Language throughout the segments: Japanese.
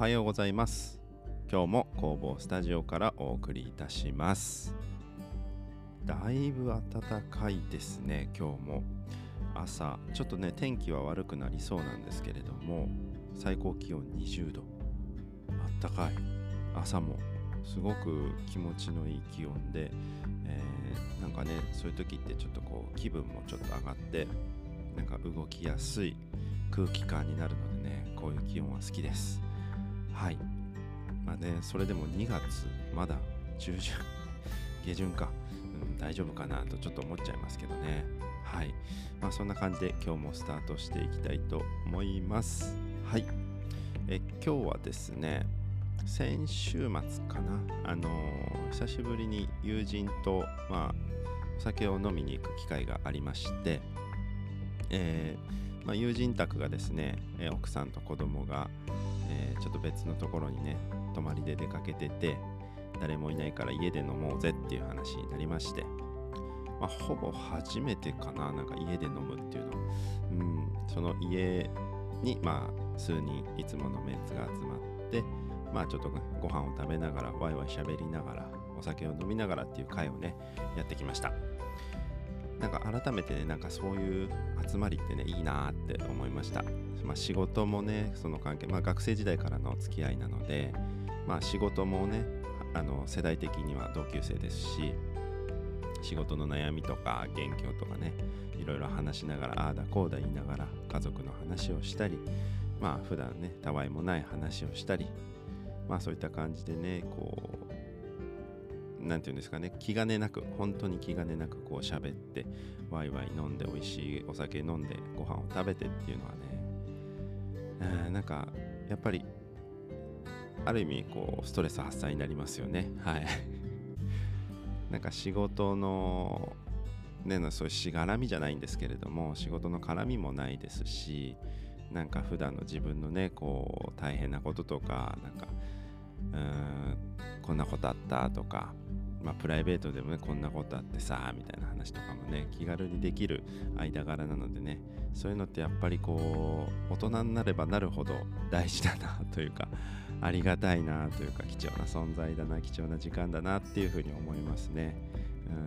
はようございます。今日も工房スタジオからお送りいたします。だいぶ暖かいですね今日も。朝ちょっとね天気は悪くなりそうなんですけれども最高気温20度。あったかい。朝も。すごく気持ちのいい気温で、えー、なんかねそういう時ってちょっとこう気分もちょっと上がってなんか動きやすい空気感になるのでねこういう気温は好きです。はい。まあねそれでも2月まだ中旬 下旬か、うん、大丈夫かなとちょっと思っちゃいますけどね。はい。まあそんな感じで今日もスタートしていきたいと思います。はい。え今日はですね先週末かな。あのー、久しぶりに友人とまあお酒を飲みに行く機会がありましてえー、まあ、友人宅がですね、えー、奥さんと子供が、ちょっと別のところにね泊まりで出かけてて誰もいないから家で飲もうぜっていう話になりまして、まあ、ほぼ初めてかななんか家で飲むっていうのうんその家にまあ数人いつものメンツが集まってまあちょっとご飯を食べながらワイワイ喋りながらお酒を飲みながらっていう会をねやってきました。なんか改めてねなんかそういう集まりってねいいなって思いました、まあ、仕事もねその関係、まあ、学生時代からの付き合いなので、まあ、仕事もねあの世代的には同級生ですし仕事の悩みとか元凶とかねいろいろ話しながらああだこうだ言いながら家族の話をしたりまあ普段ねたわいもない話をしたりまあそういった感じでねこう何て言うんですかね。気兼ねなく本当に気兼ねなくこう喋ってワイワイ飲んで美味しいお酒飲んでご飯を食べてっていうのはね、えー、なんかやっぱりある意味こうストレス発散になりますよね。はい。なんか仕事のねのそういうしがらみじゃないんですけれども仕事の絡みもないですしなんか普段の自分のねこう大変なこととかなんかうんこんなことあったとかまあ、プライベートでもねこんなことあってさみたいな話とかもね気軽にできる間柄なのでねそういうのってやっぱりこう大人になればなるほど大事だなというかありがたいなというか貴重な存在だな貴重な時間だなっていうふうに思いますね、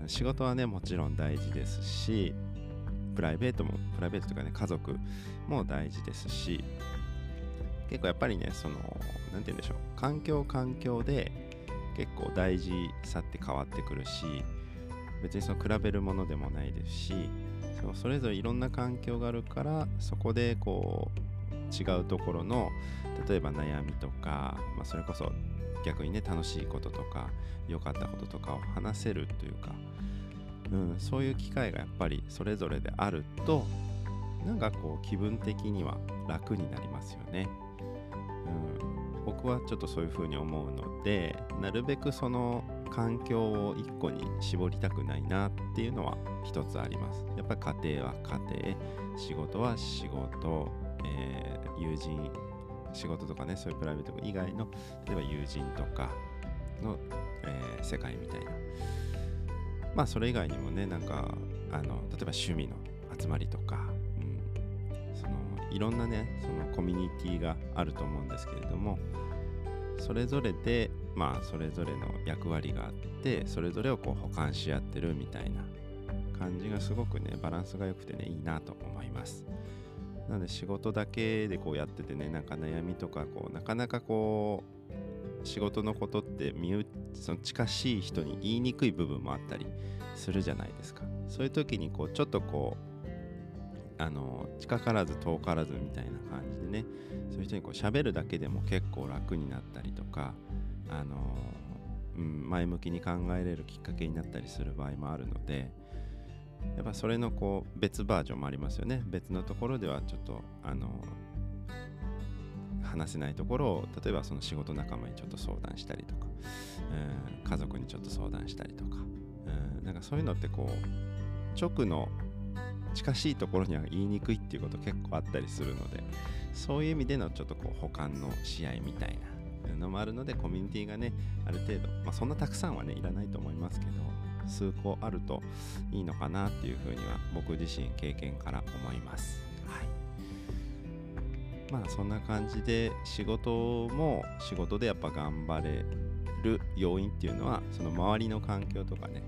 うん、仕事はねもちろん大事ですしプライベートもプライベートとかね家族も大事ですし結構やっぱりねその何て言うんでしょう環境環境で結構大事さって変わってくるし別にその比べるものでもないですしそのそれぞれいろんな環境があるからそこでこう違うところの例えば悩みとか、まあ、それこそ逆にね楽しいこととか良かったこととかを話せるというか、うん、そういう機会がやっぱりそれぞれであるとなんかこう気分的には楽になりますよね。うん。僕はちょっとそういうふうに思うのでなるべくその環境を一個に絞りたくないなっていうのは一つあります。やっぱり家庭は家庭仕事は仕事、えー、友人仕事とかねそういうプライベート以外の例えば友人とかの、えー、世界みたいな。まあそれ以外にもねなんかあの例えば趣味の集まりとかいろんなねそのコミュニティがあると思うんですけれどもそれぞれでまあそれぞれの役割があってそれぞれをこう補完し合ってるみたいな感じがすごくねバランスが良くてねいいなと思います。なので仕事だけでこうやっててねなんか悩みとかこうなかなかこう仕事のことって身その近しい人に言いにくい部分もあったりするじゃないですか。そういう時にこうちょっとこうあの近からず遠からずみたいな感じでねそういう人にこう喋るだけでも結構楽になったりとかあの、うん、前向きに考えれるきっかけになったりする場合もあるのでやっぱそれのこう別バージョンもありますよね。別のところではちょっとあの話せないところを例えばその仕事仲間にちょっと相談したりとか、うん、家族にちょっと相談したりとか、うん、なんかそういうのってこう直の近しいところには言いにくいっていうこと結構あったりするのでそういう意味でのちょっとこう補完の試合みたいなのもあるのでコミュニティがねある程度、まあ、そんなたくさんはねいらないと思いますけど数個あるといいのかなっていうふうには僕自身経験から思います。はいまあそんな感じで仕事も仕事でやっぱ頑張れる要因っていうのはその周りの環境とかね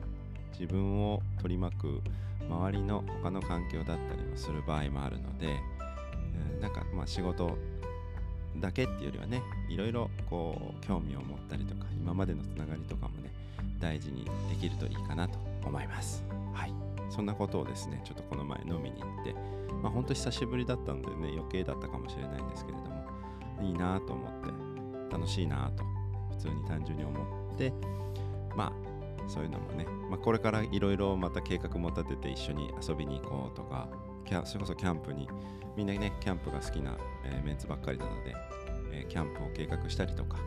自分を取り巻く周りの他の環境だったりもする場合もあるので、うん、なんかまあ仕事だけっていうよりはねいろいろこう興味を持ったりとか今までのつながりとかもね大事にできるといいかなと思います。はい。そんなことをですねちょっとこの前飲みに行ってまあほんと久しぶりだったのでね余計だったかもしれないんですけれどもいいなと思って楽しいなと普通に単純に思ってまあそういうのもね、まあ、これからいろいろまた計画も立てて一緒に遊びに行こうとかそれこそキャンプにみんなねキャンプが好きな、えー、メンツばっかりなので、えー、キャンプを計画したりとか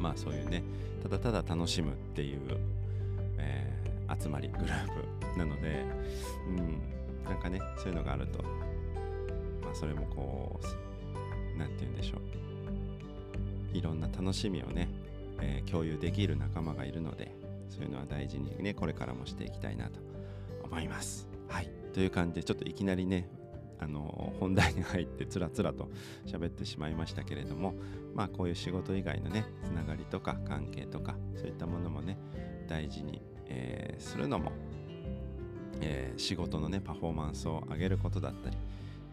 まあそういうねただただ楽しむっていう、えー、集まりグループなのでうんなんかねそういうのがあるとまあそれもこう何て言うんでしょう。いろんな楽しみをね、え共有できる仲間がいるのでそういうのは大事にねこれからもしていきたいなと思います。はい。という感じでちょっといきなりねあの本題に入ってつらつらと喋ってしまいましたけれどもまあこういう仕事以外のねつながりとか関係とかそういったものもね大事に、えー、するのも、えー、仕事のねパフォーマンスを上げることだったり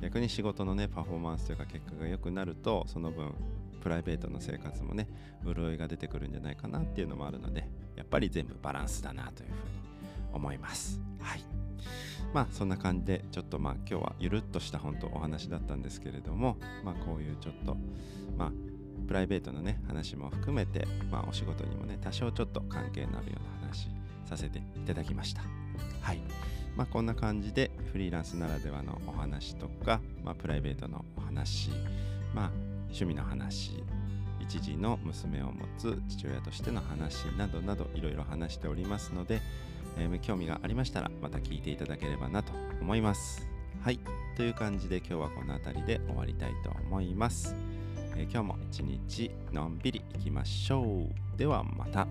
逆に仕事のねパフォーマンスというか結果が良くなるとその分プライベートの生活もね潤いが出てくるんじゃないかなっていうのもあるのでやっぱり全部バランスだなというふうに思います。はい。まあそんな感じでちょっとまあ今日はゆるっとした本当お話だったんですけれどもまあこういうちょっとまあプライベートのね話も含めてまあお仕事にもね多少ちょっと関係のあるような話させていただきました。はい。まあこんな感じでフリーランスならではのお話とか、まあ、プライベートのお話まあ趣味の話一児の娘を持つ父親としての話などなどいろいろ話しておりますので、えー、興味がありましたらまた聞いていただければなと思います。はい。という感じで今日はこの辺りで終わりたいと思います。えー、今日も一日のんびりいきましょう。ではまた。